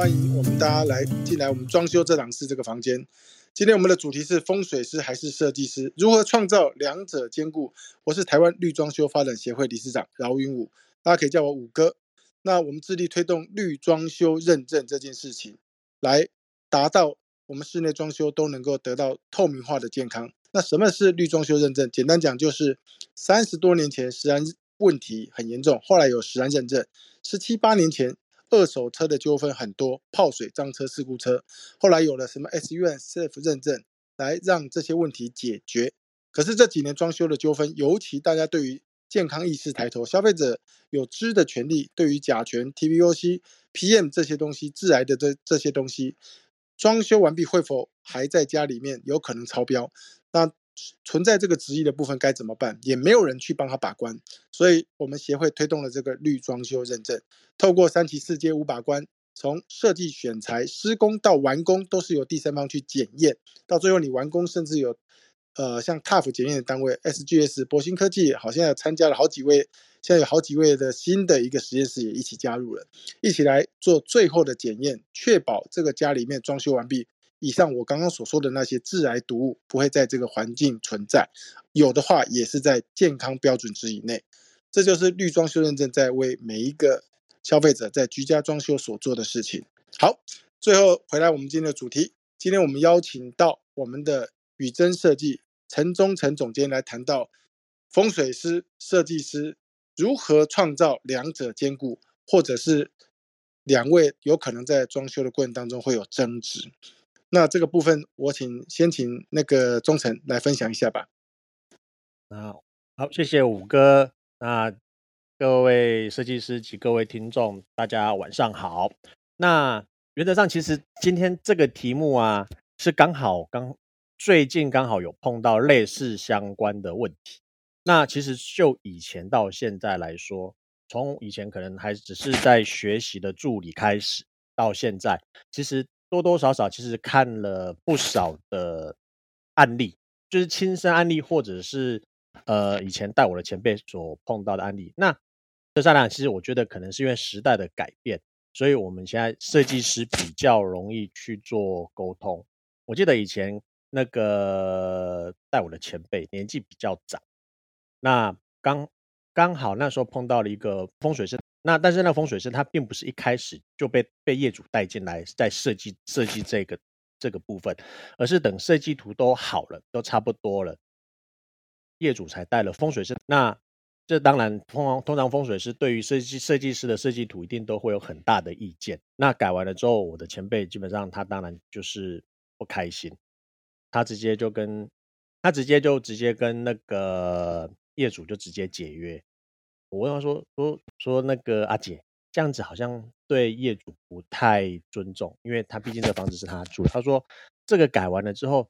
欢迎我们大家来进来我们装修这档室这个房间。今天我们的主题是风水师还是设计师，如何创造两者兼顾？我是台湾绿装修发展协会理事长饶云武，大家可以叫我五哥。那我们致力推动绿装修认证这件事情，来达到我们室内装修都能够得到透明化的健康。那什么是绿装修认证？简单讲就是三十多年前食安问题很严重，后来有食安认证；十七八年前二手车的纠纷很多，泡水、脏车、事故车，后来有了什么 SUN、Safe 认证，来让这些问题解决。可是这几年装修的纠纷，尤其大家对于健康意识抬头，消费者有知的权利，对于甲醛、TVOC、PM 这些东西，致癌的这这些东西，装修完毕会否还在家里面有可能超标？那存在这个质疑的部分该怎么办？也没有人去帮他把关，所以我们协会推动了这个绿装修认证，透过三期四阶五把关，从设计选材、施工到完工，都是由第三方去检验，到最后你完工，甚至有。呃，像 TUF 检验的单位 SGS 博兴科技，好像参加了好几位，现在有好几位的新的一个实验室也一起加入了，一起来做最后的检验，确保这个家里面装修完毕，以上我刚刚所说的那些致癌毒物不会在这个环境存在，有的话也是在健康标准值以内。这就是绿装修认证在为每一个消费者在居家装修所做的事情。好，最后回来我们今天的主题，今天我们邀请到我们的。宇臻设计陈忠诚总监来谈到风水师、设计师如何创造两者兼顾，或者是两位有可能在装修的过程当中会有争执。那这个部分，我请先请那个忠诚来分享一下吧。那好，谢谢五哥。那各位设计师及各位听众，大家晚上好。那原则上，其实今天这个题目啊，是刚好刚。最近刚好有碰到类似相关的问题，那其实就以前到现在来说，从以前可能还只是在学习的助理开始，到现在，其实多多少少其实看了不少的案例，就是亲身案例，或者是呃以前带我的前辈所碰到的案例。那这三两，其实我觉得可能是因为时代的改变，所以我们现在设计师比较容易去做沟通。我记得以前。那个带我的前辈年纪比较长，那刚刚好那时候碰到了一个风水师，那但是那风水师他并不是一开始就被被业主带进来在设计设计这个这个部分，而是等设计图都好了，都差不多了，业主才带了风水师。那这当然通常通常风水师对于设计设计师的设计图一定都会有很大的意见。那改完了之后，我的前辈基本上他当然就是不开心。他直接就跟，他直接就直接跟那个业主就直接解约。我问他说说说那个阿姐这样子好像对业主不太尊重，因为他毕竟这房子是他住。他说这个改完了之后，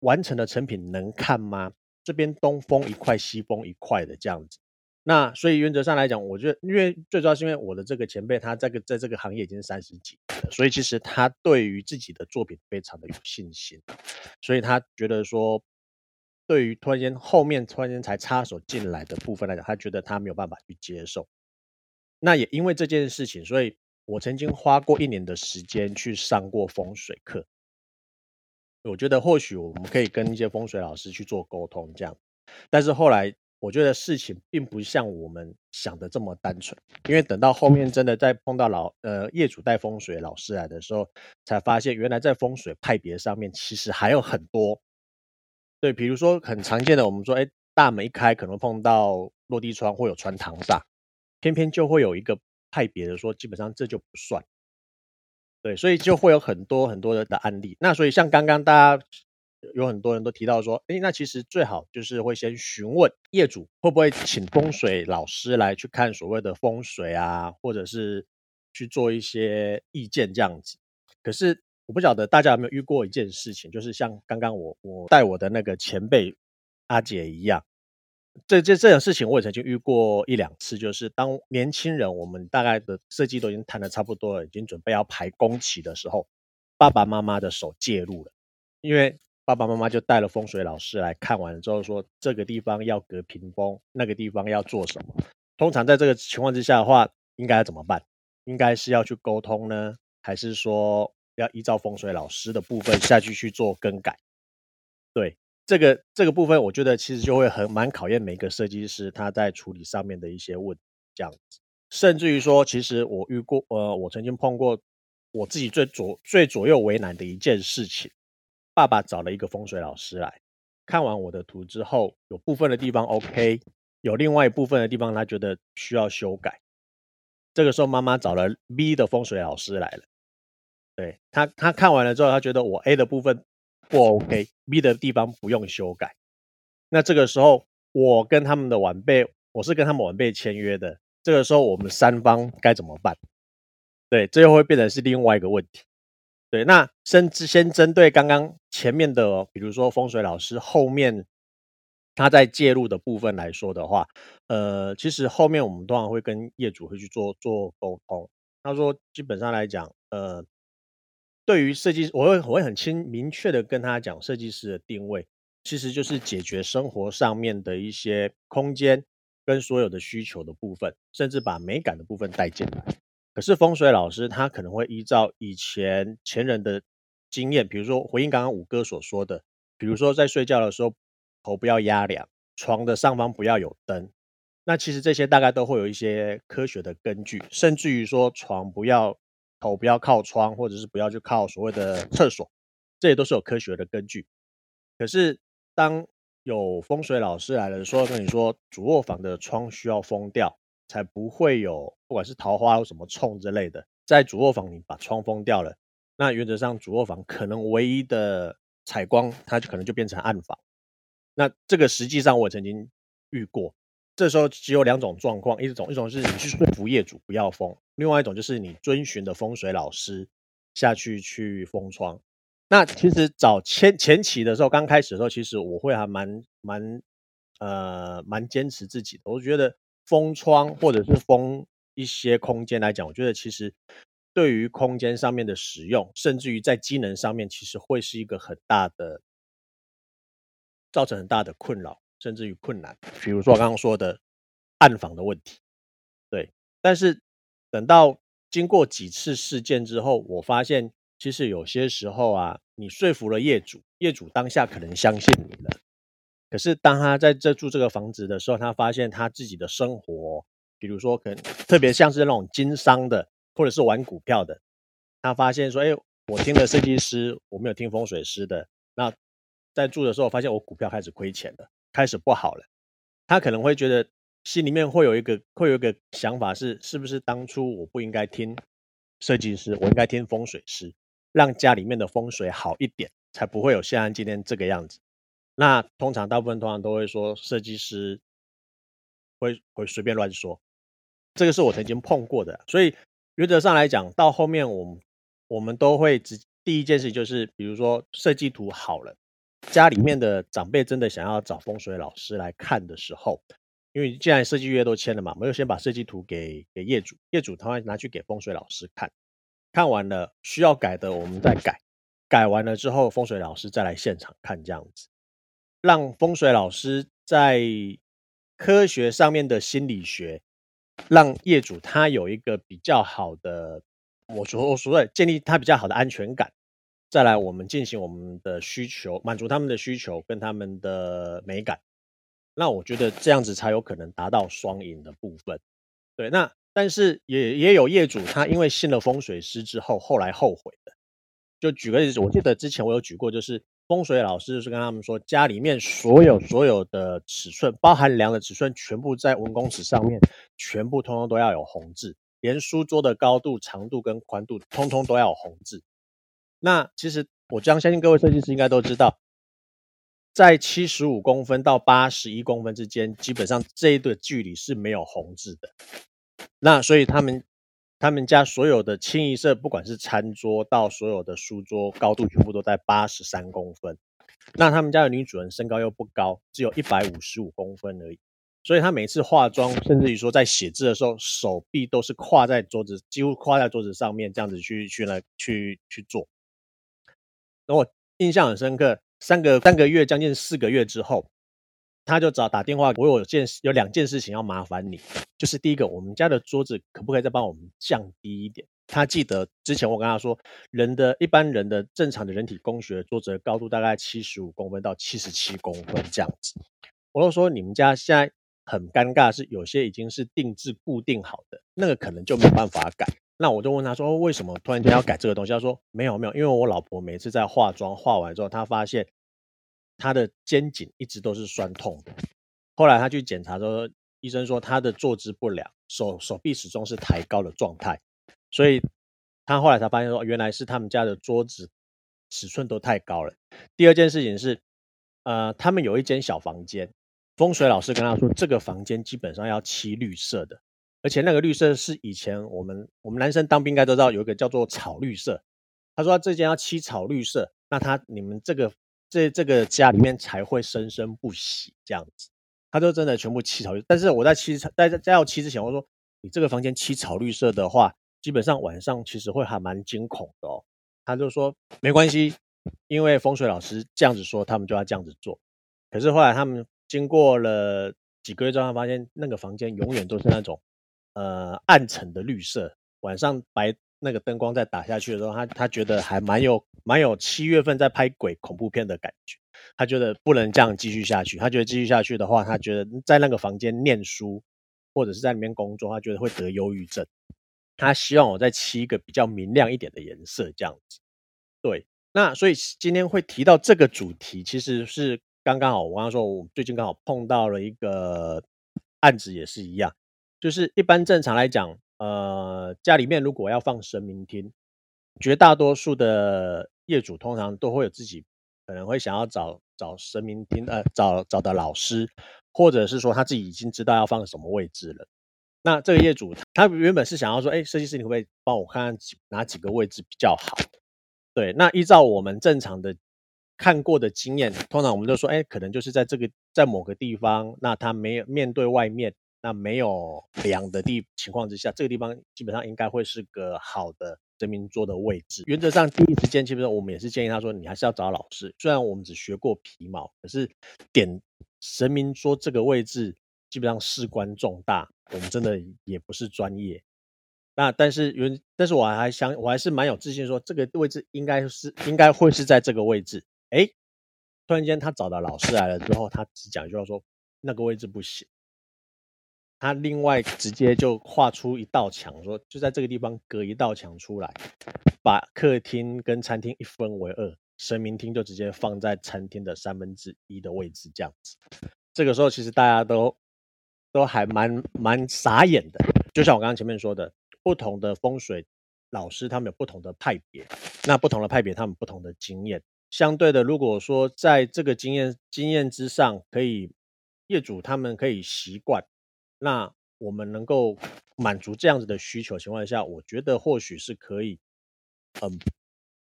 完成的成品能看吗？这边东风一块西风一块的这样子。那所以原则上来讲，我觉得，因为最主要是因为我的这个前辈，他这个在这个行业已经三十几了，所以其实他对于自己的作品非常的有信心，所以他觉得说，对于突然间后面突然间才插手进来的部分来讲，他觉得他没有办法去接受。那也因为这件事情，所以我曾经花过一年的时间去上过风水课。我觉得或许我们可以跟一些风水老师去做沟通，这样，但是后来。我觉得事情并不像我们想的这么单纯，因为等到后面真的在碰到老呃业主带风水老师来的时候，才发现原来在风水派别上面其实还有很多。对，比如说很常见的，我们说，哎，大门一开可能碰到落地窗会有穿堂煞，偏偏就会有一个派别的说，基本上这就不算。对，所以就会有很多很多的的案例。那所以像刚刚大家。有很多人都提到说，哎，那其实最好就是会先询问业主会不会请风水老师来去看所谓的风水啊，或者是去做一些意见这样子。可是我不晓得大家有没有遇过一件事情，就是像刚刚我我带我的那个前辈阿姐一样，这这这种事情我也曾经遇过一两次，就是当年轻人我们大概的设计都已经谈的差不多了，已经准备要排工期的时候，爸爸妈妈的手介入了，因为。爸爸妈妈就带了风水老师来看完了之后，说这个地方要隔屏风，那个地方要做什么。通常在这个情况之下的话，应该怎么办？应该是要去沟通呢，还是说要依照风水老师的部分下去去做更改？对，这个这个部分，我觉得其实就会很蛮考验每个设计师他在处理上面的一些问这样子。甚至于说，其实我遇过，呃，我曾经碰过我自己最左最左右为难的一件事情。爸爸找了一个风水老师来看完我的图之后，有部分的地方 OK，有另外一部分的地方他觉得需要修改。这个时候，妈妈找了 B 的风水老师来了。对他，他看完了之后，他觉得我 A 的部分不 OK，B 的地方不用修改。那这个时候，我跟他们的晚辈，我是跟他们晚辈签约的。这个时候，我们三方该怎么办？对，这又会变成是另外一个问题。对，那先先针对刚刚前面的，比如说风水老师后面他在介入的部分来说的话，呃，其实后面我们通常会跟业主会去做做沟通。他说，基本上来讲，呃，对于设计师，我会我会很清明确的跟他讲，设计师的定位其实就是解决生活上面的一些空间跟所有的需求的部分，甚至把美感的部分带进来。可是风水老师他可能会依照以前前人的经验，比如说回应刚刚五哥所说的，比如说在睡觉的时候头不要压凉，床的上方不要有灯，那其实这些大概都会有一些科学的根据，甚至于说床不要头不要靠窗，或者是不要去靠所谓的厕所，这些都是有科学的根据。可是当有风水老师来了，说跟你说主卧房的窗需要封掉。才不会有，不管是桃花有什么冲之类的，在主卧房你把窗封掉了，那原则上主卧房可能唯一的采光，它就可能就变成暗房。那这个实际上我曾经遇过，这时候只有两种状况，一种一种是你去说服业主不要封，另外一种就是你遵循的风水老师下去去封窗。那其实早前前期的时候，刚开始的时候，其实我会还蛮蛮呃蛮坚持自己的，我觉得。封窗或者是封一些空间来讲，我觉得其实对于空间上面的使用，甚至于在机能上面，其实会是一个很大的造成很大的困扰，甚至于困难。比如说我刚刚说的暗访的问题，对。但是等到经过几次事件之后，我发现其实有些时候啊，你说服了业主，业主当下可能相信你了。可是，当他在这住这个房子的时候，他发现他自己的生活，比如说可能特别像是那种经商的，或者是玩股票的，他发现说：“哎，我听了设计师，我没有听风水师的。”那在住的时候，发现我股票开始亏钱了，开始不好了。他可能会觉得心里面会有一个会有一个想法是：是不是当初我不应该听设计师，我应该听风水师，让家里面的风水好一点，才不会有现在今天这个样子。那通常大部分通常都会说设计师会会随便乱说，这个是我曾经碰过的。所以原则上来讲，到后面我们我们都会直第一件事就是，比如说设计图好了，家里面的长辈真的想要找风水老师来看的时候，因为既然设计约都签了嘛，我们就先把设计图给给业主，业主他会拿去给风水老师看，看完了需要改的我们再改，改完了之后风水老师再来现场看这样子。让风水老师在科学上面的心理学，让业主他有一个比较好的，我说我所谓建立他比较好的安全感，再来我们进行我们的需求，满足他们的需求跟他们的美感，那我觉得这样子才有可能达到双赢的部分。对，那但是也也有业主他因为信了风水师之后，后来后悔的，就举个例子，我记得之前我有举过，就是。风水老师就是跟他们说，家里面所有所有的尺寸，包含量的尺寸，全部在文公尺上面，全部通通都要有红字，连书桌的高度、长度跟宽度，通通都要有红字。那其实我将相信各位设计师应该都知道，在七十五公分到八十一公分之间，基本上这一段距离是没有红字的。那所以他们。他们家所有的清一色，不管是餐桌到所有的书桌，高度全部都在八十三公分。那他们家的女主人身高又不高，只有一百五十五公分而已。所以她每次化妆，甚至于说在写字的时候，手臂都是跨在桌子，几乎跨在桌子上面，这样子去去来去去做。那我印象很深刻，三个三个月将近四个月之后，他就找打电话，我有件有两件事情要麻烦你，就是第一个，我们家的桌子可不可以再帮我们降低一点？他记得之前我跟他说，人的一般人的正常的人体工学桌子的高度大概七十五公分到七十七公分这样子。我就说你们家现在很尴尬，是有些已经是定制固定好的，那个可能就没办法改。那我就问他说，为什么突然间要改这个东西？他说没有没有，因为我老婆每次在化妆化完之后，她发现。她的肩颈一直都是酸痛的，后来他去检查之后，医生说她的坐姿不良，手手臂始终是抬高的状态，所以他后来才发现说，原来是他们家的桌子尺寸都太高了。第二件事情是，呃，他们有一间小房间，风水老师跟他说，这个房间基本上要漆绿色的，而且那个绿色是以前我们我们男生当兵应该都知道有一个叫做草绿色，他说这间要漆草绿色，那他你们这个。这这个家里面才会生生不息这样子，他就真的全部漆草绿。但是我在漆在在要漆之前，我说你这个房间漆草绿色的话，基本上晚上其实会还蛮惊恐的哦。他就说没关系，因为风水老师这样子说，他们就要这样子做。可是后来他们经过了几个月之后，发现那个房间永远都是那种呃暗沉的绿色，晚上白。那个灯光在打下去的时候，他他觉得还蛮有蛮有七月份在拍鬼恐怖片的感觉。他觉得不能这样继续下去，他觉得继续下去的话，他觉得在那个房间念书或者是在里面工作，他觉得会得忧郁症。他希望我再漆一个比较明亮一点的颜色，这样子。对，那所以今天会提到这个主题，其实是刚刚好。我刚刚说，我最近刚好碰到了一个案子，也是一样，就是一般正常来讲。呃，家里面如果要放神明厅，绝大多数的业主通常都会有自己可能会想要找找神明厅，呃，找找的老师，或者是说他自己已经知道要放什么位置了。那这个业主他原本是想要说，哎，设计师你会不会帮我看看哪几个位置比较好？对，那依照我们正常的看过的经验，通常我们就说，哎，可能就是在这个在某个地方，那他没有面对外面。那没有梁的地情况之下，这个地方基本上应该会是个好的神明桌的位置。原则上，第一时间基本上我们也是建议他说，你还是要找老师。虽然我们只学过皮毛，可是点神明桌这个位置基本上事关重大，我们真的也不是专业。那但是原，但是我还想，我还是蛮有自信说，这个位置应该是应该会是在这个位置。哎，突然间他找到老师来了之后，他只讲一句话说，那个位置不行。他另外直接就画出一道墙，说就在这个地方隔一道墙出来，把客厅跟餐厅一分为二，神明厅就直接放在餐厅的三分之一的位置，这样子。这个时候其实大家都都还蛮蛮傻眼的，就像我刚刚前面说的，不同的风水老师他们有不同的派别，那不同的派别他们不同的经验，相对的，如果说在这个经验经验之上，可以业主他们可以习惯。那我们能够满足这样子的需求情况下，我觉得或许是可以，嗯，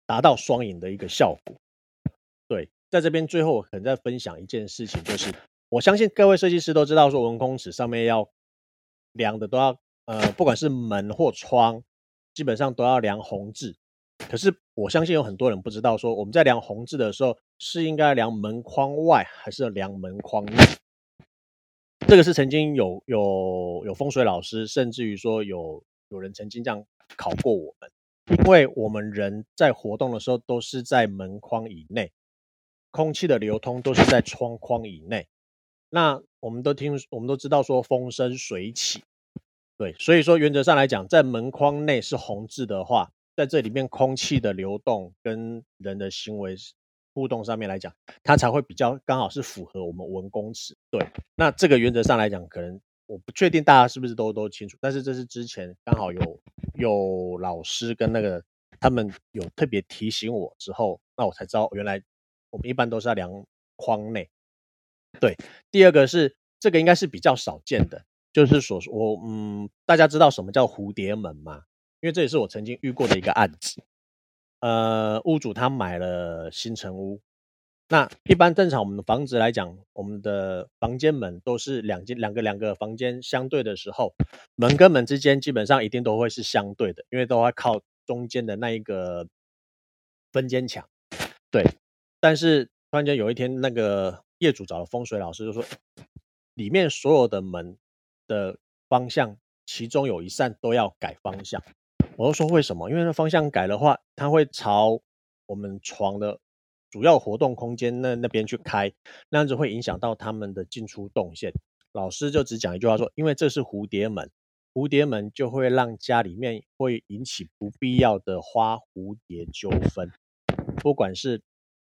达到双赢的一个效果。对，在这边最后我可能再分享一件事情，就是我相信各位设计师都知道，说文空尺上面要量的都要，呃，不管是门或窗，基本上都要量红字。可是我相信有很多人不知道，说我们在量红字的时候，是应该量门框外，还是量门框内？这个是曾经有有有风水老师，甚至于说有有人曾经这样考过我们，因为我们人在活动的时候都是在门框以内，空气的流通都是在窗框以内。那我们都听，我们都知道说风生水起，对，所以说原则上来讲，在门框内是红字的话，在这里面空气的流动跟人的行为。互动上面来讲，它才会比较刚好是符合我们文公尺。对，那这个原则上来讲，可能我不确定大家是不是都都清楚，但是这是之前刚好有有老师跟那个他们有特别提醒我之后，那我才知道原来我们一般都是在量框内。对，第二个是这个应该是比较少见的，就是所说我嗯，大家知道什么叫蝴蝶门吗？因为这也是我曾经遇过的一个案子。呃，屋主他买了新城屋，那一般正常我们的房子来讲，我们的房间门都是两间两个两个房间相对的时候，门跟门之间基本上一定都会是相对的，因为都会靠中间的那一个分间墙。对，但是突然间有一天，那个业主找了风水老师，就说里面所有的门的方向，其中有一扇都要改方向。我就说为什么？因为那方向改的话，它会朝我们床的主要活动空间那那边去开，那样子会影响到他们的进出动线。老师就只讲一句话说，因为这是蝴蝶门，蝴蝶门就会让家里面会引起不必要的花蝴蝶纠纷，不管是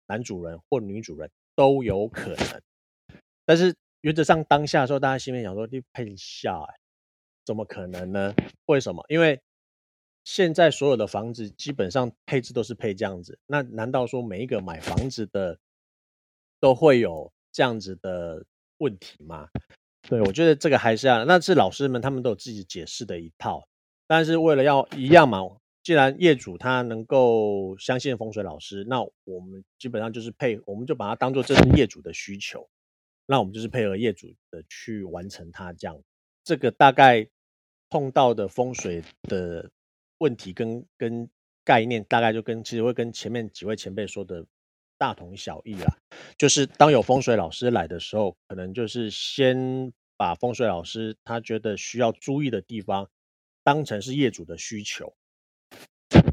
男主人或女主人都有可能。但是原则上当下的时候，大家心里想说你配笑哎，怎么可能呢？为什么？因为现在所有的房子基本上配置都是配这样子，那难道说每一个买房子的都会有这样子的问题吗？对我觉得这个还是要，那是老师们他们都有自己解释的一套，但是为了要一样嘛，既然业主他能够相信风水老师，那我们基本上就是配，我们就把它当做这是业主的需求，那我们就是配合业主的去完成它这样，这个大概碰到的风水的。问题跟跟概念大概就跟其实会跟前面几位前辈说的大同小异啦，就是当有风水老师来的时候，可能就是先把风水老师他觉得需要注意的地方当成是业主的需求，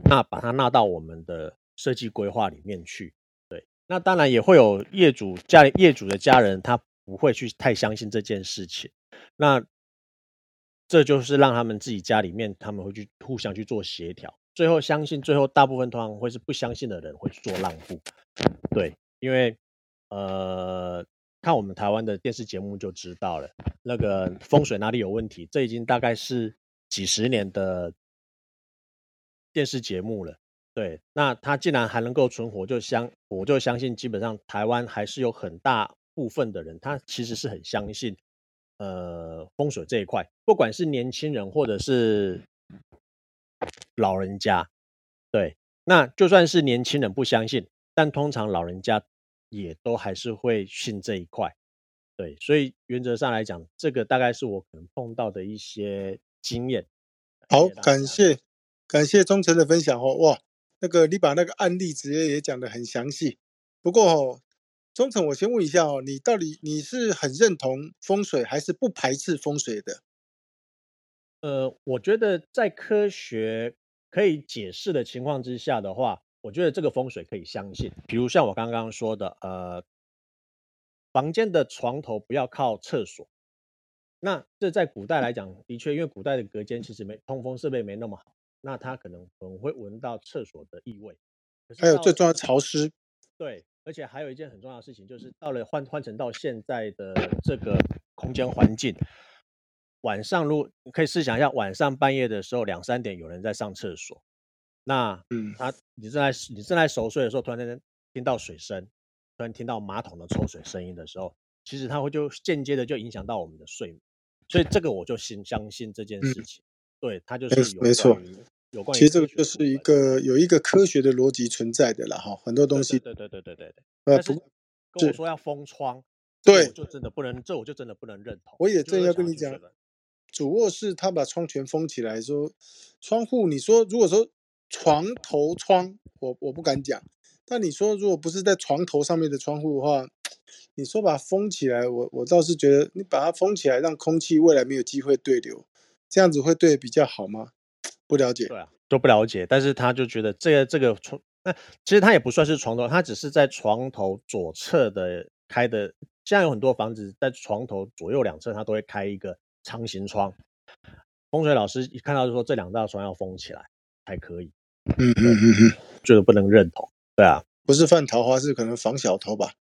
那把它纳到我们的设计规划里面去。对，那当然也会有业主家业主的家人他不会去太相信这件事情，那。这就是让他们自己家里面，他们会去互相去做协调，最后相信，最后大部分通常会是不相信的人会去做让步，对，因为呃，看我们台湾的电视节目就知道了，那个风水哪里有问题，这已经大概是几十年的电视节目了，对，那他既然还能够存活，就相我就相信，基本上台湾还是有很大部分的人，他其实是很相信。呃，风水这一块，不管是年轻人或者是老人家，对，那就算是年轻人不相信，但通常老人家也都还是会信这一块，对，所以原则上来讲，这个大概是我可能碰到的一些经验。好，感谢感谢忠诚的分享哦，哇，那个你把那个案例直接也讲的很详细，不过哦。忠诚，我先问一下哦，你到底你是很认同风水，还是不排斥风水的？呃，我觉得在科学可以解释的情况之下的话，我觉得这个风水可以相信。比如像我刚刚说的，呃，房间的床头不要靠厕所。那这在古代来讲，的确，因为古代的隔间其实没通风设备没那么好，那它可能可能会闻到厕所的异味。还有最重要潮湿。对。而且还有一件很重要的事情，就是到了换换成到现在的这个空间环境，晚上如果可以试想一下，晚上半夜的时候两三点有人在上厕所，那嗯，他你正在你正在熟睡的时候，突然间听到水声，突然听到马桶的抽水声音的时候，其实它会就间接的就影响到我们的睡眠，所以这个我就信相信这件事情，对，它就是其实这个就是一个有一个科学的逻辑存在的了哈，很多东西。对对对对对对。呃，不跟我说要封窗，对，就真的不能，这我就真的不能认同。我也正要跟你讲，主卧室他把窗全封起来，说窗户，你说如果说床头窗，我我不敢讲，但你说如果不是在床头上面的窗户的话，你说把它封起来，我我倒是觉得你把它封起来，让空气未来没有机会对流，这样子会对比较好吗？不了解，对啊，都不了解。但是他就觉得这个这个床，那其实他也不算是床头，他只是在床头左侧的开的。现在有很多房子在床头左右两侧，它都会开一个长形窗。风水老师一看到就说这两道窗要封起来才可以。嗯嗯嗯嗯，觉得不能认同。对啊，不是犯桃花，是可能防小偷吧。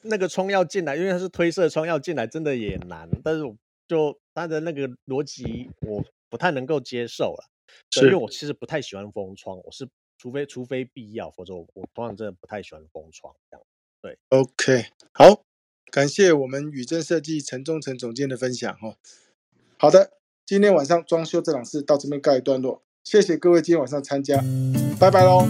那个窗要进来，因为它是推射窗要进来，真的也难。但是就他的那个逻辑，我。不太能够接受了，因为我其实不太喜欢封窗，我是除非除非必要，否则我我通常真的不太喜欢封窗这样。对，OK，好，感谢我们宇正设计陈忠诚总监的分享哦。好的，今天晚上装修这档事到这边告一段落，谢谢各位今天晚上参加，拜拜喽。